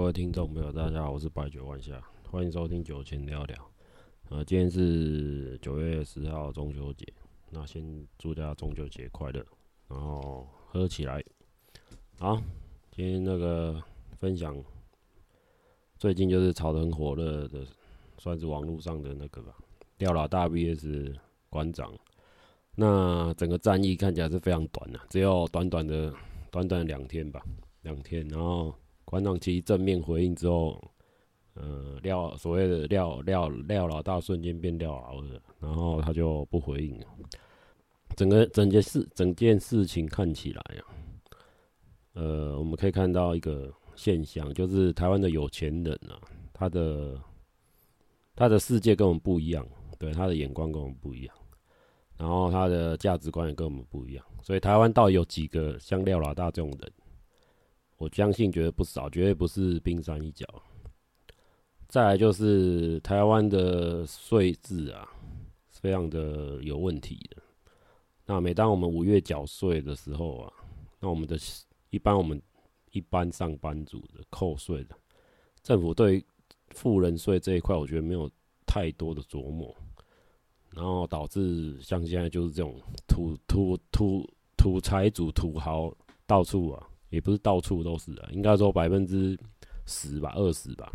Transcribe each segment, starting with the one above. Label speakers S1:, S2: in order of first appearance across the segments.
S1: 各位听众朋友，大家好，我是白酒万夏，欢迎收听酒前聊聊。呃，今天是九月十号中秋节，那先祝大家中秋节快乐，然后喝起来。好，今天那个分享，最近就是炒得很火热的，算是网络上的那个吧，廖老大 VS 馆长。那整个战役看起来是非常短的，只有短短的短短两天吧，两天，然后。馆长其实正面回应之后，呃，廖所谓的廖廖廖老大瞬间变廖老二，然后他就不回应了。整个整件事整件事情看起来啊，呃，我们可以看到一个现象，就是台湾的有钱人啊，他的他的世界跟我们不一样，对，他的眼光跟我们不一样，然后他的价值观也跟我们不一样，所以台湾到底有几个像廖老大这种人？我相信绝对不少，绝对不是冰山一角。再来就是台湾的税制啊，是非常的有问题的。那每当我们五月缴税的时候啊，那我们的一般我们一般上班族的扣税的，政府对富人税这一块，我觉得没有太多的琢磨，然后导致像现在就是这种土土土土财主土豪到处啊。也不是到处都是啊，应该说百分之十吧，二十吧，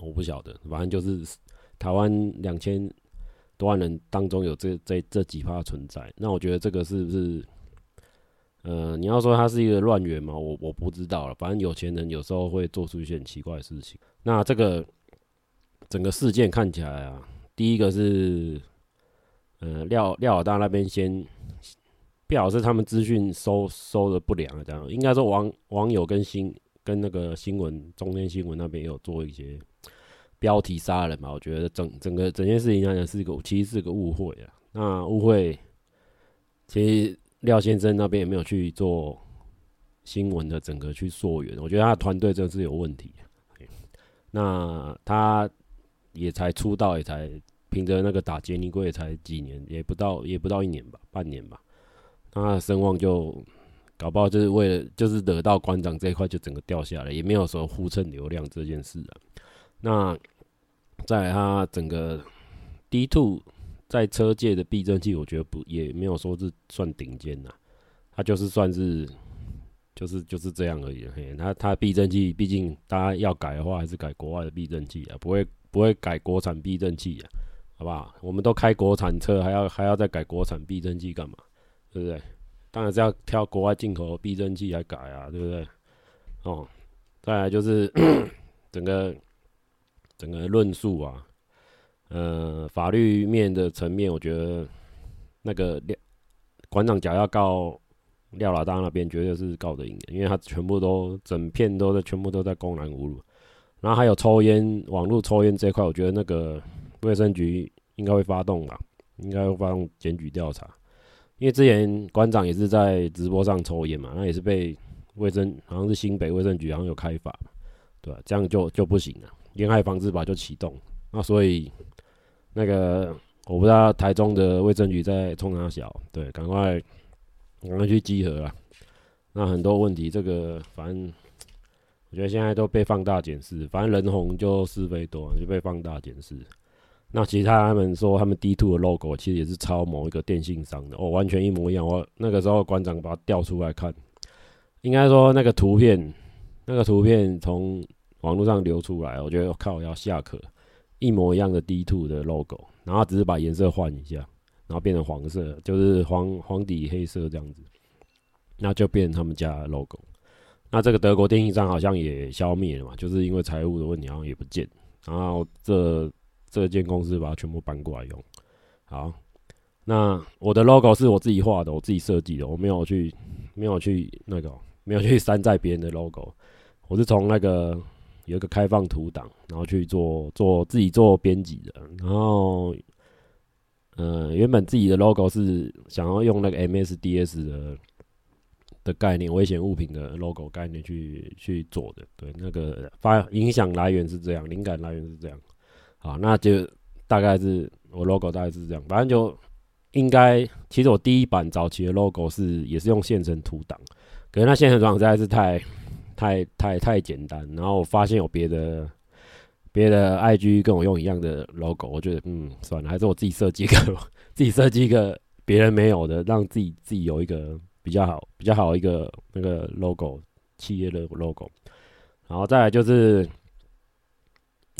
S1: 我不晓得，反正就是台湾两千多万人当中有这这这几趴存在。那我觉得这个是不是，呃，你要说它是一个乱源嘛？我我不知道了。反正有钱人有时候会做出一些很奇怪的事情。那这个整个事件看起来啊，第一个是，呃，廖廖老大那边先。表示他们资讯收收的不良啊，这样应该说网网友跟新跟那个新闻中天新闻那边也有做一些标题杀人嘛，我觉得整整个整件事情来讲是一个其实是个误会啊。那误会其实廖先生那边也没有去做新闻的整个去溯源，我觉得他团队真的是有问题。那他也才出道，也才凭着那个打杰尼龟也才几年，也不到也不到一年吧，半年吧。他的声望就搞不好就是为了就是惹到馆长这一块就整个掉下来，也没有说呼蹭流量这件事啊。那在他整个 D Two 在车界的避震器，我觉得不也没有说是算顶尖呐，他就是算是就是就是这样而已。嘿，他他避震器毕竟大家要改的话，还是改国外的避震器啊，不会不会改国产避震器啊，好不好？我们都开国产车，还要还要再改国产避震器干嘛？对不对？当然是要挑国外进口的避震器来改啊，对不对？哦，再来就是 整个整个论述啊，呃，法律面的层面，我觉得那个廖馆长假要告廖老大那边，绝对是告得赢的，因为他全部都整片都在全部都在公然侮辱，然后还有抽烟网络抽烟这一块，我觉得那个卫生局应该会发动啊，应该会发动检举调查。因为之前馆长也是在直播上抽烟嘛，那也是被卫生好像是新北卫生局好像有开罚，对吧？这样就就不行了，烟害防治法就启动。那所以那个我不知道台中的卫生局在冲哪小，对，赶快赶快去集合啊。那很多问题，这个反正我觉得现在都被放大检视，反正人红就是非多，就被放大检视。那其他他们说他们 D two 的 logo 其实也是抄某一个电信商的哦，完全一模一样。我那个时候馆长把它调出来看，应该说那个图片，那个图片从网络上流出来，我觉得靠要下课，一模一样的 D two 的 logo，然后只是把颜色换一下，然后变成黄色，就是黄黄底黑色这样子，那就变成他们家的 logo。那这个德国电信商好像也消灭了嘛，就是因为财务的问题，好像也不见。然后这。这间公司把它全部搬过来用，好，那我的 logo 是我自己画的，我自己设计的，我没有去，没有去那个，没有去山寨别人的 logo，我是从那个有一个开放图档，然后去做做自己做编辑的，然后，呃，原本自己的 logo 是想要用那个 MSDS 的的概念，危险物品的 logo 概念去去做的，对，那个发影响来源是这样，灵感来源是这样。好，那就大概是我 logo 大概是这样，反正就应该，其实我第一版早期的 logo 是也是用现成图档，可是那现成图档实在是太太太太简单。然后我发现有别的别的 IG 跟我用一样的 logo，我觉得嗯算了，还是我自己设计一个，自己设计一个别人没有的，让自己自己有一个比较好比较好一个那个 logo 企业的 logo。然后再来就是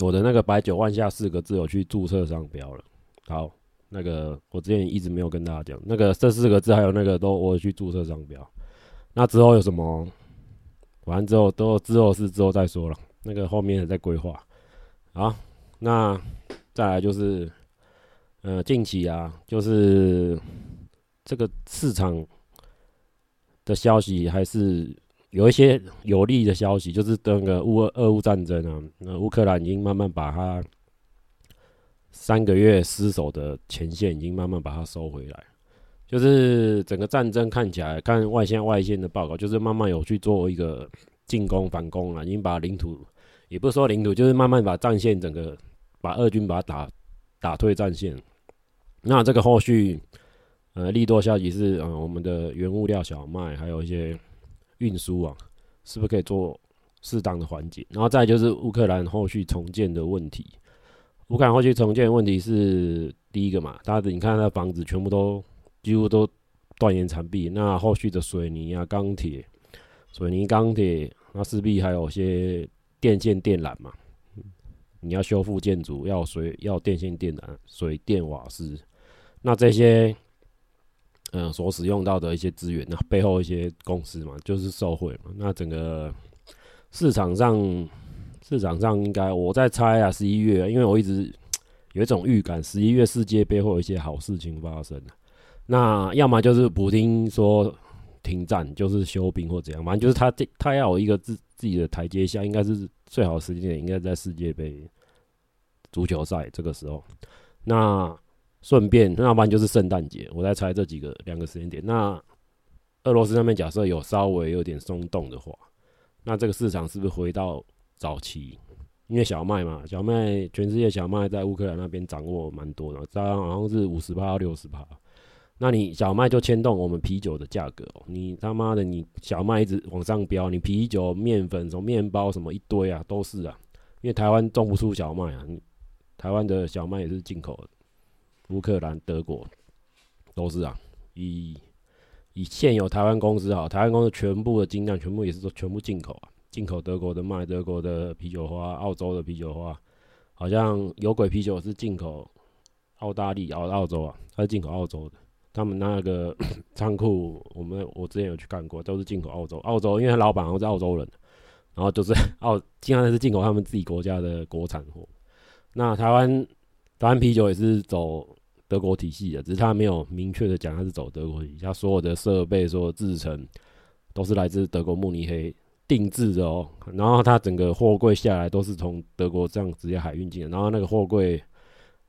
S1: 我的那个“白酒万下”四个字，有去注册商标了。好。那个我之前一直没有跟大家讲，那个这四个字还有那个都我去注册商标。那之后有什么？完之后都之后是之后再说了。那个后面还在规划。好，那再来就是，呃，近期啊，就是这个市场的消息还是有一些有利的消息，就是那个乌俄乌战争啊，那乌克兰已经慢慢把它。三个月失守的前线已经慢慢把它收回来，就是整个战争看起来，看外线外线的报告，就是慢慢有去做一个进攻反攻了，已经把领土，也不是说领土，就是慢慢把战线整个把俄军把它打打退战线。那这个后续，呃，利多消息是，嗯、我们的原物料小麦还有一些运输啊，是不是可以做适当的缓解？然后再就是乌克兰后续重建的问题。乌克兰后续重建问题是第一个嘛？大家你看，那房子全部都几乎都断垣残壁。那后续的水泥啊、钢铁、水泥、钢铁，那势必还有些电线电缆嘛。你要修复建筑，要水、要电线电缆、水电瓦斯，那这些嗯所使用到的一些资源，那背后一些公司嘛，就是受贿嘛。那整个市场上。市场上应该我在猜啊，十一月，因为我一直有一种预感，十一月世界杯会有一些好事情发生。那要么就是普丁说停战，就是休兵或怎样，反正就是他这他要有一个自自己的台阶下，应该是最好时间点，应该在世界杯足球赛这个时候。那顺便，那不然就是圣诞节，我在猜这几个两个时间点。那俄罗斯那边假设有稍微有点松动的话，那这个市场是不是回到？早期，因为小麦嘛，小麦全世界小麦在乌克兰那边掌握蛮多的，大概好像是五十趴到六十趴。那你小麦就牵动我们啤酒的价格喔，你他妈的你小麦一直往上飙，你啤酒、面粉、什么面包什么一堆啊，都是啊。因为台湾种不出小麦啊，台湾的小麦也是进口的，乌克兰、德国都是啊。以以现有台湾公司啊，台湾公司全部的精酿全部也是说全部进口啊。进口德国的麦，德国的啤酒花，澳洲的啤酒花，好像有鬼啤酒是进口澳大利亚、澳洲啊，它是进口澳洲的。他们那个 仓库，我们我之前有去看过，都是进口澳洲。澳洲因为他老板好像是澳洲人，然后就是 澳，经常是进口他们自己国家的国产货。那台湾台湾啤酒也是走德国体系的，只是他没有明确的讲他是走德国体系，他所有的设备、所有制成都是来自德国慕尼黑。定制的哦，然后他整个货柜下来都是从德国这样直接海运进的，然后那个货柜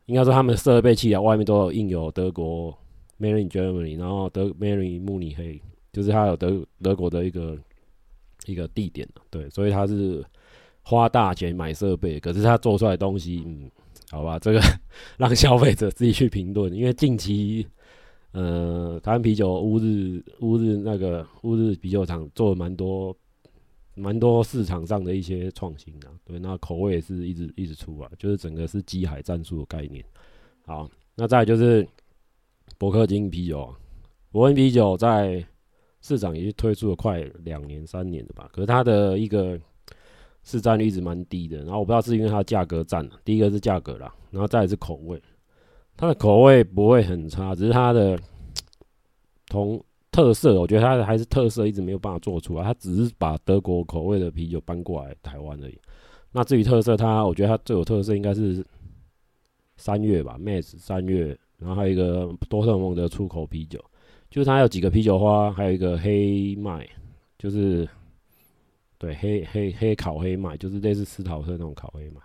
S1: 应该说他们设备器啊外面都有印有德国 Made in Germany，然后德 Made in 慕尼黑，就是他有德德国的一个一个地点，对，所以他是花大钱买设备，可是他做出来的东西，嗯，好吧，这个 让消费者自己去评论，因为近期呃台湾啤酒乌日乌日那个乌日啤酒厂做了蛮多。蛮多市场上的一些创新啊，对，那口味也是一直一直出啊，就是整个是机海战术的概念。好，那再就是伯克金啤酒啊，伯恩啤酒在市场已经推出了快两年三年了吧，可是它的一个市占率一直蛮低的。然后我不知道是因为它价格占了，第一个是价格啦，然后再是口味，它的口味不会很差，只是它的同。特色，我觉得它的还是特色，一直没有办法做出来。它只是把德国口味的啤酒搬过来台湾而已。那至于特色，它我觉得它最有特色应该是三月吧，Mez 三月，然后还有一个多特蒙的出口啤酒，就是它有几个啤酒花，还有一个黑麦，就是对黑黑黑烤黑麦，就是类似斯陶特那种烤黑麦，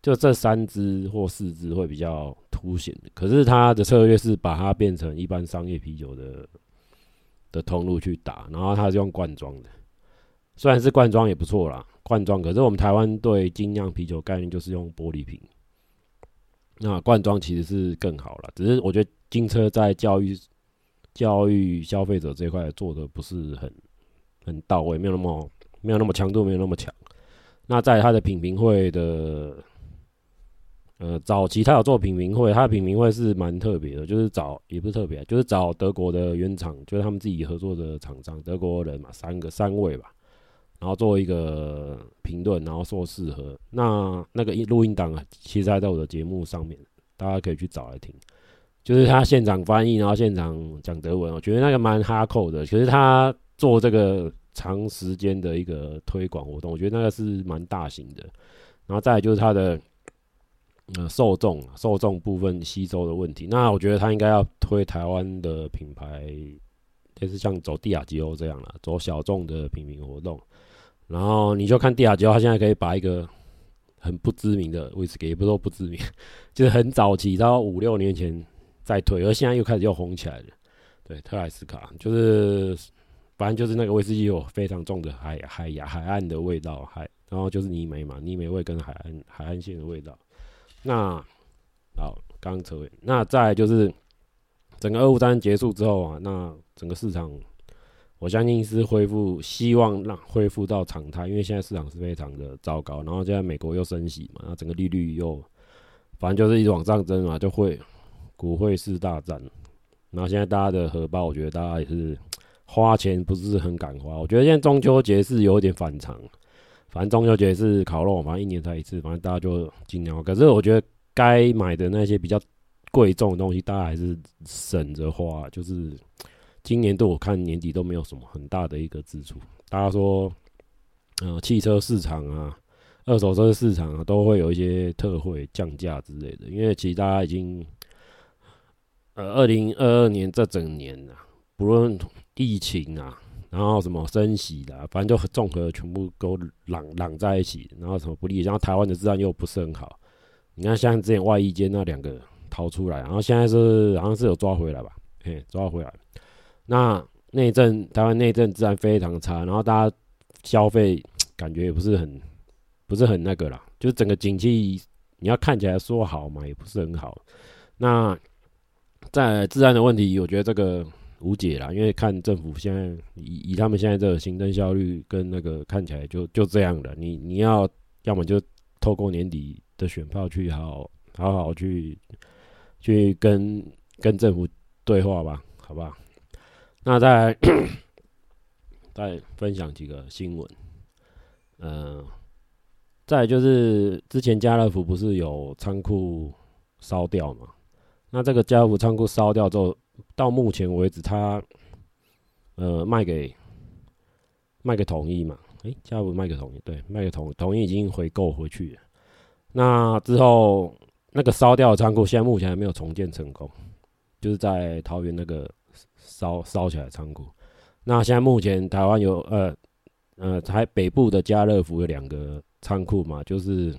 S1: 就这三支或四支会比较凸显。可是它的策略是把它变成一般商业啤酒的。的通路去打，然后它是用罐装的，虽然是罐装也不错啦，罐装。可是我们台湾对精酿啤酒概念就是用玻璃瓶，那罐装其实是更好了。只是我觉得金车在教育教育消费者这块做的不是很很到位，没有那么没有那么强度，没有那么强。那在他的品评会的，呃，早期他有做品评会，他的品评会是蛮特别的，就是找也不是特别，就是找德国的原厂，就是他们自己合作的厂商，德国人嘛，三个三位吧，然后做一个评论，然后说适合。那那个录音档啊，其实还在我的节目上面，大家可以去找来听。就是他现场翻译，然后现场讲德文，我觉得那个蛮哈扣的。可是他做这个长时间的一个推广活动，我觉得那个是蛮大型的。然后再来就是它的呃受众，受众部分吸收的问题。那我觉得他应该要推台湾的品牌，就是像走帝亚吉欧这样了，走小众的品名活动。然后你就看帝亚吉欧，他现在可以把一个很不知名的威士忌，也不是说不知名，就是很早期到五六年前。再推，而现在又开始又红起来了。对，特莱斯卡就是，反正就是那个威士忌有非常重的海海呀海岸的味道，海，然后就是泥煤嘛，泥煤味跟海岸海岸线的味道。那好，刚刚扯尾，那再就是整个俄乌战争结束之后啊，那整个市场我相信是恢复，希望让恢复到常态，因为现在市场是非常的糟糕，然后现在美国又升息嘛，那整个利率又反正就是一直往上增嘛，就会。股汇市大战，然后现在大家的荷包，我觉得大家也是花钱不是很敢花。我觉得现在中秋节是有点反常，反正中秋节是烤肉，反正一年才一次，反正大家就尽量。可是我觉得该买的那些比较贵重的东西，大家还是省着花。就是今年度我看年底都没有什么很大的一个支出。大家说，呃，汽车市场啊，二手车市场啊，都会有一些特惠降价之类的，因为其实大家已经。呃，二零二二年这整年啊，不论疫情啊，然后什么升息的，反正就综合全部都揽揽在一起，然后什么不利，然后台湾的治安又不是很好。你看，像之前外衣间那两个逃出来，然后现在是好像是有抓回来吧？嘿，抓回来。那内政台湾内政治安非常差，然后大家消费感觉也不是很不是很那个啦，就是整个景气你要看起来说好嘛，也不是很好。那在治安的问题，我觉得这个无解啦，因为看政府现在以以他们现在这个行政效率跟那个看起来就就这样的，你你要要么就透过年底的选票去好好好去去跟跟政府对话吧，好不好？那再 再分享几个新闻，嗯，再就是之前家乐福不是有仓库烧掉吗？那这个家乐福仓库烧掉之后，到目前为止，他呃卖给卖给统一嘛？诶、欸，家乐福卖给统一，对，卖给统统一已经回购回去了。那之后那个烧掉的仓库，现在目前还没有重建成功，就是在桃园那个烧烧起来仓库。那现在目前台湾有呃呃台北部的家乐福有两个仓库嘛，就是。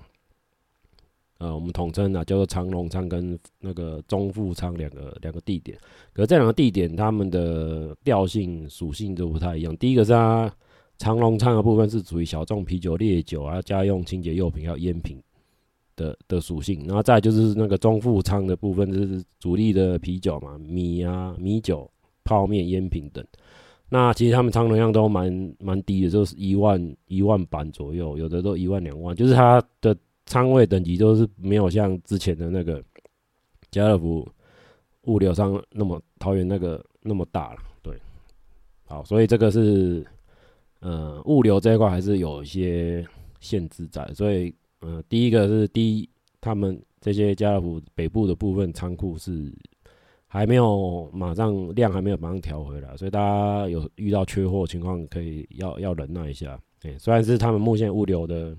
S1: 呃，我们统称啊，叫做长隆仓跟那个中富仓两个两个地点。可是这两个地点，它们的调性属性都不太一样。第一个是它长隆仓的部分是属于小众啤酒、烈酒啊、家用清洁用品还有烟品的的属性。然后再就是那个中富仓的部分，就是主力的啤酒嘛，米啊、米酒、泡面、烟品等。那其实他们仓容量都蛮蛮低的，就是一万一万板左右，有的都一万两万，就是它的。仓位等级都是没有像之前的那个家乐福物流商那么桃园那个那么大了，对，好，所以这个是呃物流这一块还是有一些限制在，所以呃第一个是第一，他们这些家乐福北部的部分仓库是还没有马上量还没有马上调回来，所以大家有遇到缺货情况可以要要忍耐一下，对，虽然是他们目前物流的。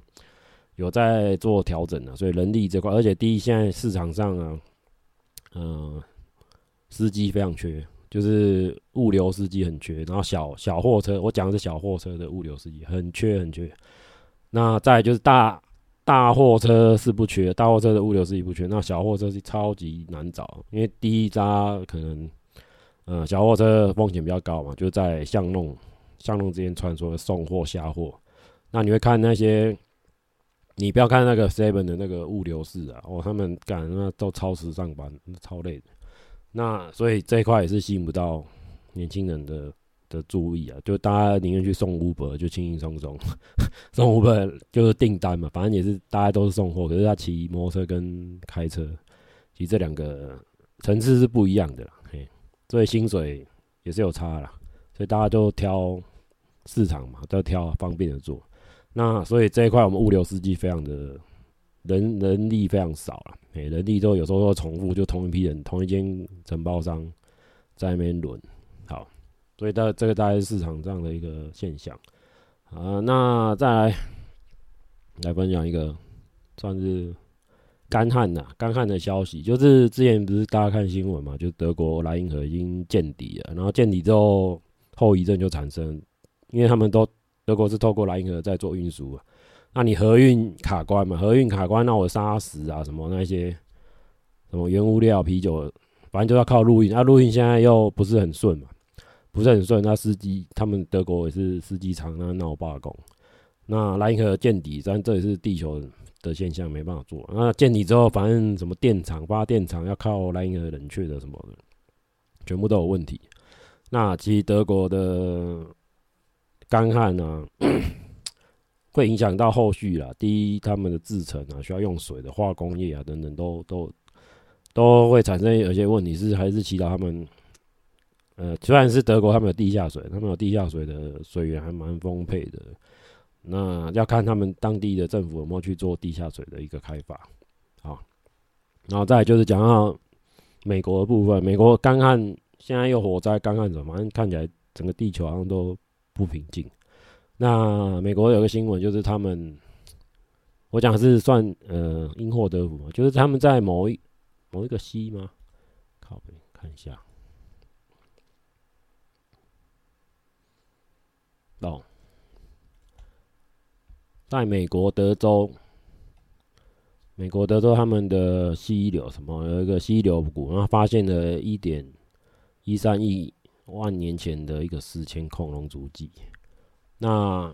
S1: 有在做调整的，所以人力这块，而且第一，现在市场上啊，嗯、司机非常缺，就是物流司机很缺，然后小小货车，我讲的是小货车的物流司机很缺很缺。那再就是大大货车是不缺，大货车的物流司机不缺，那小货车是超级难找，因为第一家可能，嗯、小货车风险比较高嘛，就在巷弄巷弄之间穿梭送货下货，那你会看那些。你不要看那个 Seven 的那个物流室啊，哦，他们干那都超时上班，超累的。那所以这一块也是吸引不到年轻人的的注意啊，就大家宁愿去送 Uber，就轻轻松松 送 Uber 就是订单嘛，反正也是大家都是送货，可是他骑摩托车跟开车，其实这两个层次是不一样的啦，嘿，所以薪水也是有差啦，所以大家都挑市场嘛，都挑方便的做。那所以这一块我们物流司机非常的人人力非常少了，哎，人力都有时候都重复，就同一批人，同一间承包商在那边轮。好，所以大这个大概是市场上的一个现象。啊，那再来来分享一个算是干旱的干旱的消息，就是之前不是大家看新闻嘛，就德国莱茵河已经见底了，然后见底之后后遗症就产生，因为他们都。德国是透过莱茵河在做运输啊，那你河运卡关嘛？河运卡关，那我砂石啊什么那些什么原物料、啤酒，反正就要靠陆运。那陆运现在又不是很顺嘛，不是很顺。那司机他们德国也是司机厂那闹罢工。那莱茵河见底，但这也是地球的现象，没办法做。那见底之后，反正什么电厂、发电厂要靠莱茵河冷却的什么的，全部都有问题。那其实德国的。干旱呢，会影响到后续啦。第一，他们的制程啊，需要用水的化工业啊，等等，都都都会产生有些问题。是还是祈祷他们，呃，虽然是德国，他们有地下水，他们有地下水的水源还蛮丰沛的。那要看他们当地的政府有没有去做地下水的一个开发。好，然后再就是讲到美国的部分，美国干旱现在又火灾，干旱什么，看起来整个地球好像都。不平静。那美国有个新闻，就是他们，我讲是算呃因祸得福，就是他们在某一某一个溪吗？靠，看一下。哦，在美国德州，美国德州他们的溪流什么有一个溪流谷，然后发现了一点一三亿。万年前的一个史前恐龙足迹，那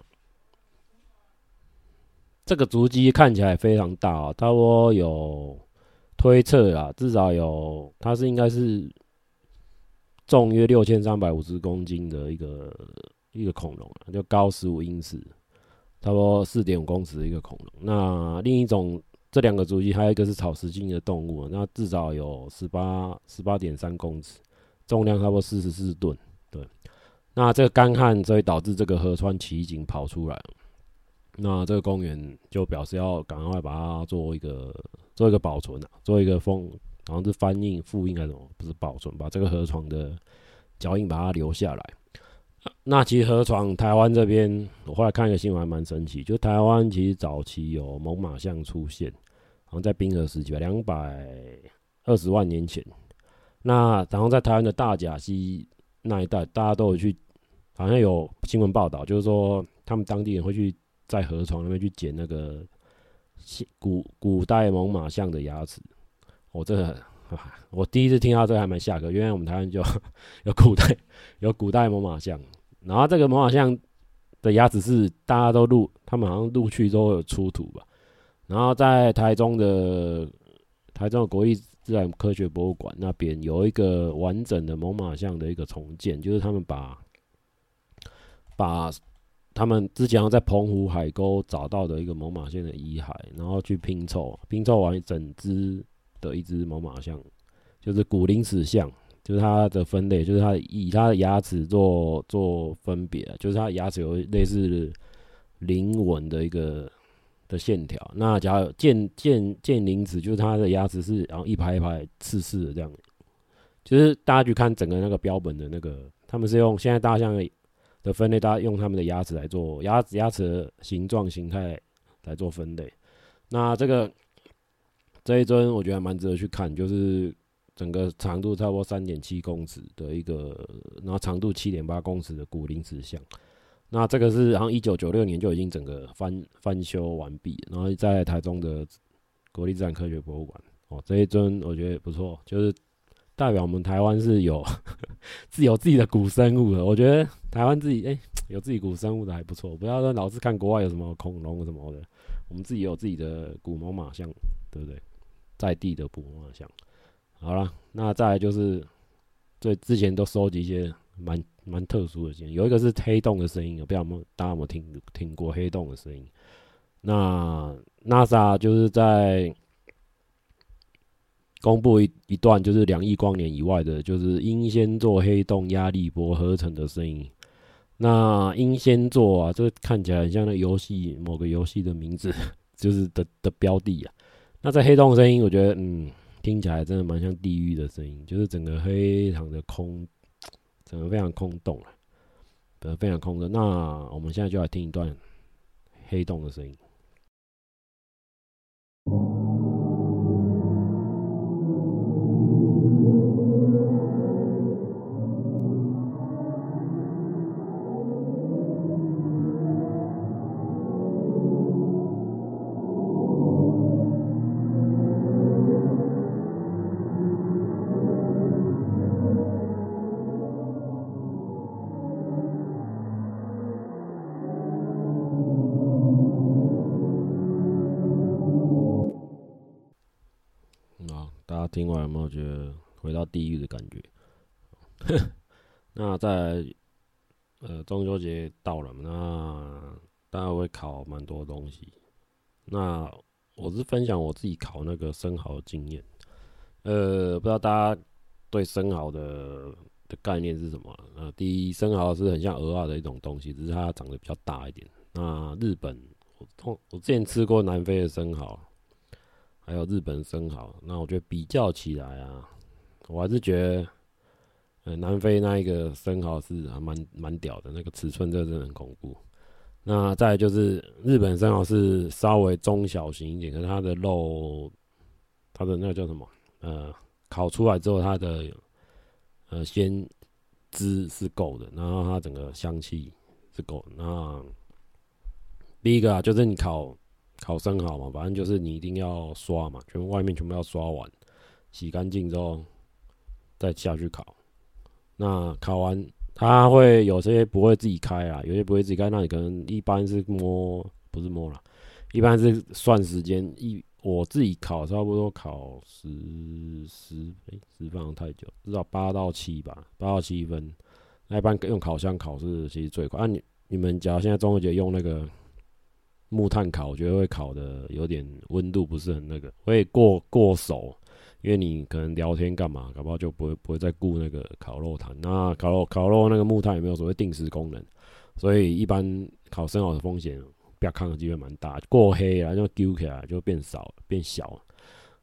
S1: 这个足迹看起来非常大啊，差不多有推测啊，至少有它是应该是重约六千三百五十公斤的一个一个恐龙啊，就高十五英尺，差不多四点五公尺的一个恐龙。那另一种这两个足迹还有一个是草食性的动物，那至少有十八十八点三公尺。重量差不多四十四吨，对。那这个干旱，所以导致这个河川奇景跑出来。那这个公园就表示要赶快把它做一个做一个保存啊，做一个封，好像是翻印、复印还是什么？不是保存，把这个河床的脚印把它留下来。那其实河床台湾这边，我后来看一个新闻还蛮神奇，就台湾其实早期有猛犸象出现，好像在冰河时期吧，两百二十万年前。那然后在台湾的大甲溪那一带，大家都有去，好像有新闻报道，就是说他们当地人会去在河床那边去捡那个古古代猛犸象的牙齿。我这个，我第一次听到这个还蛮吓人，原来我们台湾就 有古代有古代猛犸象，然后这个猛犸象的牙齿是大家都录，他们好像录去都有出土吧。然后在台中的台中的国立。自然科学博物馆那边有一个完整的猛犸象的一个重建，就是他们把把他们之前在澎湖海沟找到的一个猛犸象的遗骸，然后去拼凑，拼凑完整只的一只猛犸象，就是古灵齿象，就是它的分类，就是它以它的牙齿做做分别，就是它牙齿有类似鳞纹的一个。的线条，那假如剑剑剑鳞齿，就是它的牙齿是然后一排一排刺刺的这样，就是大家去看整个那个标本的那个，他们是用现在大象的分类，大家用他们的牙齿来做牙齿牙齿的形状形态来做分类。那这个这一尊我觉得蛮值得去看，就是整个长度差不多三点七公尺的一个，然后长度七点八公尺的骨鳞齿象。那这个是，好像一九九六年就已经整个翻翻修完毕，然后在台中的国立自然科学博物馆哦，这一尊我觉得不错，就是代表我们台湾是有 自有自己的古生物的。我觉得台湾自己哎、有自己古生物的还不错，不要说老是看国外有什么恐龙什么的，我们自己有自己的古猛獁象，对不对？在地的古猛獁象。好了，那再来就是，最之前都收集一些蛮蛮特殊的声音。有一个是黑洞的声音，我不知道大家有没有听听过黑洞的声音？那 NASA 就是在公布一一段，就是两亿光年以外的，就是英仙座黑洞压力波合成的声音。那英仙座啊，这个看起来很像那游戏某个游戏的名字，就是的的标的啊。那在黑洞的声音，我觉得嗯，听起来真的蛮像地狱的声音，就是整个非常的空，可能非常空洞啊，呃，非常空的。那我们现在就来听一段黑洞的声音。听完有没有觉得回到地狱的感觉？那在呃中秋节到了，那大家会烤蛮多东西。那我是分享我自己烤那个生蚝的经验。呃，不知道大家对生蚝的的概念是什么？呃，第一，生蚝是很像蚵仔的一种东西，只是它长得比较大一点。那日本，我通我之前吃过南非的生蚝。还有日本生蚝，那我觉得比较起来啊，我还是觉得，呃，南非那一个生蚝是还蛮蛮屌的，那个尺寸真的很恐怖。那再就是日本生蚝是稍微中小型一点，可是它的肉，它的那个叫什么？呃，烤出来之后它的呃鲜汁是够的，然后它整个香气是够。那第一个啊，就是你烤。烤生蚝嘛，反正就是你一定要刷嘛，全部外面全部要刷完，洗干净之后再下去烤。那烤完它会有些不会自己开啊，有些不会自己开，那你可能一般是摸，不是摸啦，一般是算时间。一我自己烤差不多烤十十诶十分钟太久，至少八到七吧，八到七分。那一般用烤箱烤是其实最快。啊你你们假如现在中秋节用那个。木炭烤，我觉得会烤的有点温度不是很那个，会过过熟，因为你可能聊天干嘛，搞不好就不会不会再顾那个烤肉炭。那烤肉烤肉那个木炭有没有所谓定时功能？所以一般烤生蚝的风险不要看的机会蛮大，过黑啊就丢起来就变少变小。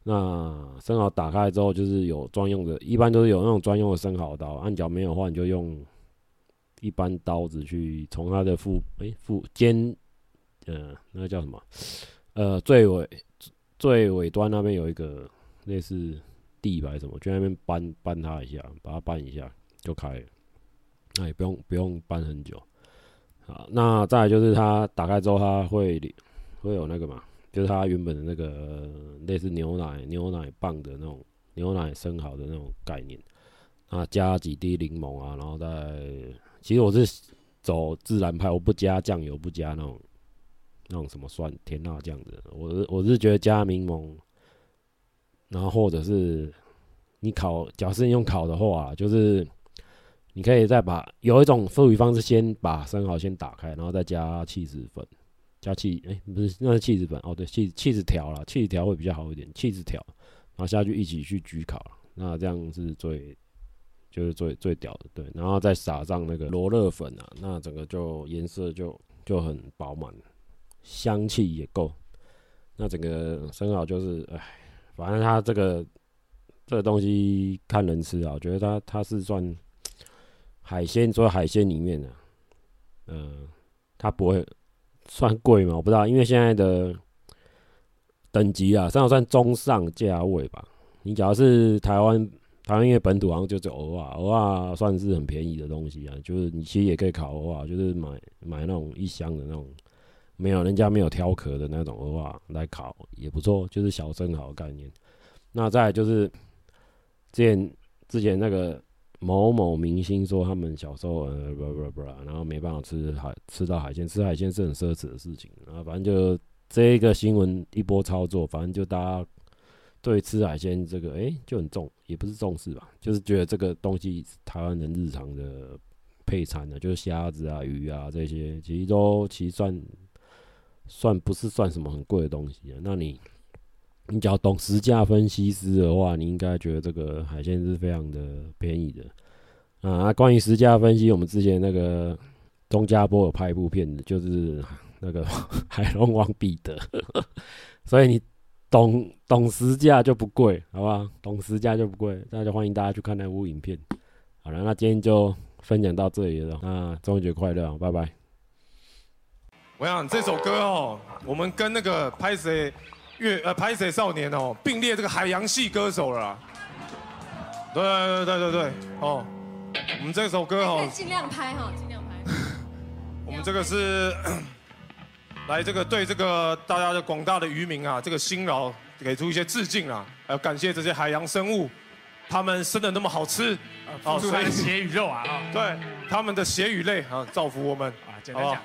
S1: 那生蚝打开之后就是有专用的，一般都是有那种专用的生蚝刀，按脚没有的话你就用一般刀子去从它的腹诶腹尖。呃，那个叫什么？呃，最尾最尾端那边有一个类似地板什么，就那边搬搬它一下，把它搬一下就开了。那也不用不用搬很久。好，那再来就是它打开之后，它会会有那个嘛，就是它原本的那个类似牛奶牛奶棒的那种牛奶生蚝的那种概念。啊，加几滴柠檬啊，然后再其实我是走自然派，我不加酱油，不加那种。那种什么酸甜辣酱的，我是我是觉得加柠檬，然后或者是你烤，假设你用烤的话，就是你可以再把有一种处理方式，先把生蚝先打开，然后再加起司粉，加气哎、不是那是起司粉哦，对气起司条啦，起司条会比较好一点，起司条然后下去一起去焗烤，那这样是最就是最最屌的对，然后再撒上那个罗勒粉啊，那整个就颜色就就很饱满。香气也够，那整个生蚝就是，哎，反正它这个这个东西看人吃啊，我觉得它它是算海鲜，所有海鲜里面的，嗯，它不会算贵嘛？我不知道，因为现在的等级啊，生蚝算中上价位吧。你假如是台湾，台湾因为本土好像就只有蚵仔，蚵仔算是很便宜的东西啊，就是你其实也可以烤蚵仔，就是买买那种一箱的那种。没有，人家没有挑壳的那种的话来烤也不错，就是小生蚝概念。那再就是之前之前那个某某明星说他们小时候呃不不不，然后没办法吃海吃到海鲜，吃海鲜是很奢侈的事情。然后反正就这一个新闻一波操作，反正就大家对吃海鲜这个哎、就很重，也不是重视吧，就是觉得这个东西台湾人日常的配餐呢，就是虾子啊、鱼啊这些，其实都其实算算不是算什么很贵的东西啊。那你你只要懂实价分析师的话，你应该觉得这个海鲜是非常的便宜的啊。关于实价分析，我们之前那个钟家波有拍一部片子，就是那个 海龙王彼得，所以你。懂懂实价就不贵，好不好？懂实价就不贵，那就欢迎大家去看那部影片。好了，那今天就分享到这里了。那中秋节快乐，拜拜。
S2: 我想这首歌哦，我们跟那个拍谁乐呃拍谁少年哦并列这个海洋系歌手了。对对对对对哦，我们这首歌哦，
S3: 尽量拍哈，尽量拍。
S2: 我们这个是。来，这个对这个大家的广大的渔民啊，这个辛劳给出一些致敬啊，还有感谢这些海洋生物，他们生的那么好吃，
S4: 啊，付出的血与肉啊，啊，
S2: 对，他们的血与泪啊，造福我们
S4: 啊，简单讲，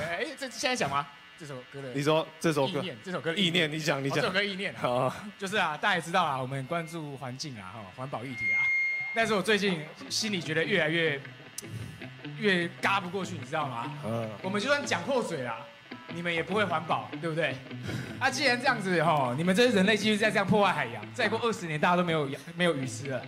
S4: 哎，这现在讲吗？这首歌的，
S2: 你说这首歌，
S4: 这首歌的
S2: 意念，你讲，你讲，
S4: 这首歌意念啊，就是啊，大家也知道啊，我们关注环境啊，哈，环保议题啊，但是我最近心里觉得越来越越嘎不过去，你知道吗？嗯，我们就算讲破嘴啊。你们也不会环保，对不对？啊，既然这样子哈，你们这些人类继续再这样破坏海洋，再过二十年大家都没有没有鱼吃了。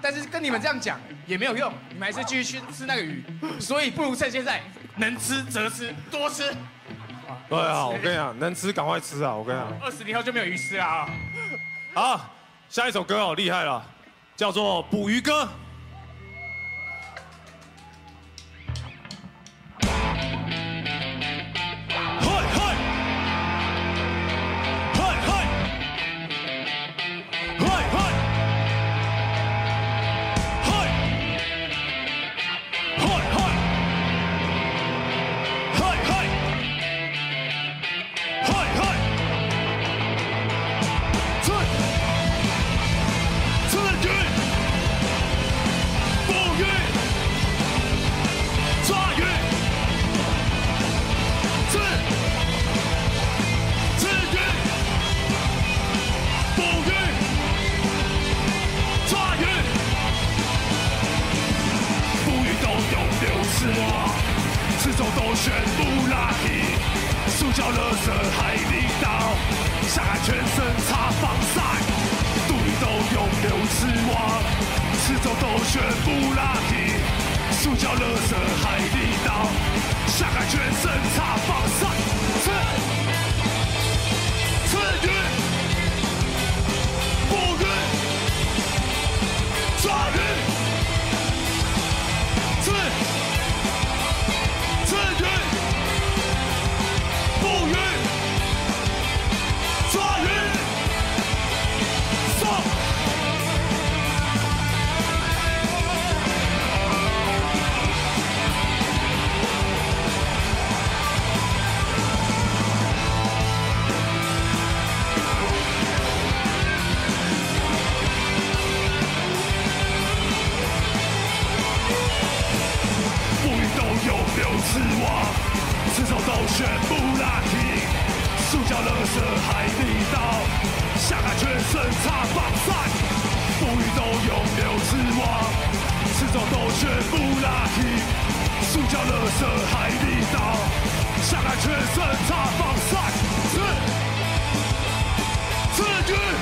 S4: 但是跟你们这样讲也没有用，你们还是继续去吃那个鱼。所以不如趁现在能吃则吃，多吃。
S2: 对啊，我跟你讲，能吃赶快吃啊！我跟你讲，
S4: 二十年后就没有鱼吃啊。
S2: 好，下一首歌好，厉害了，叫做《捕鱼歌》。
S5: 布拉迪，塑胶乐色海底岛，下海全身插爆。分成两边。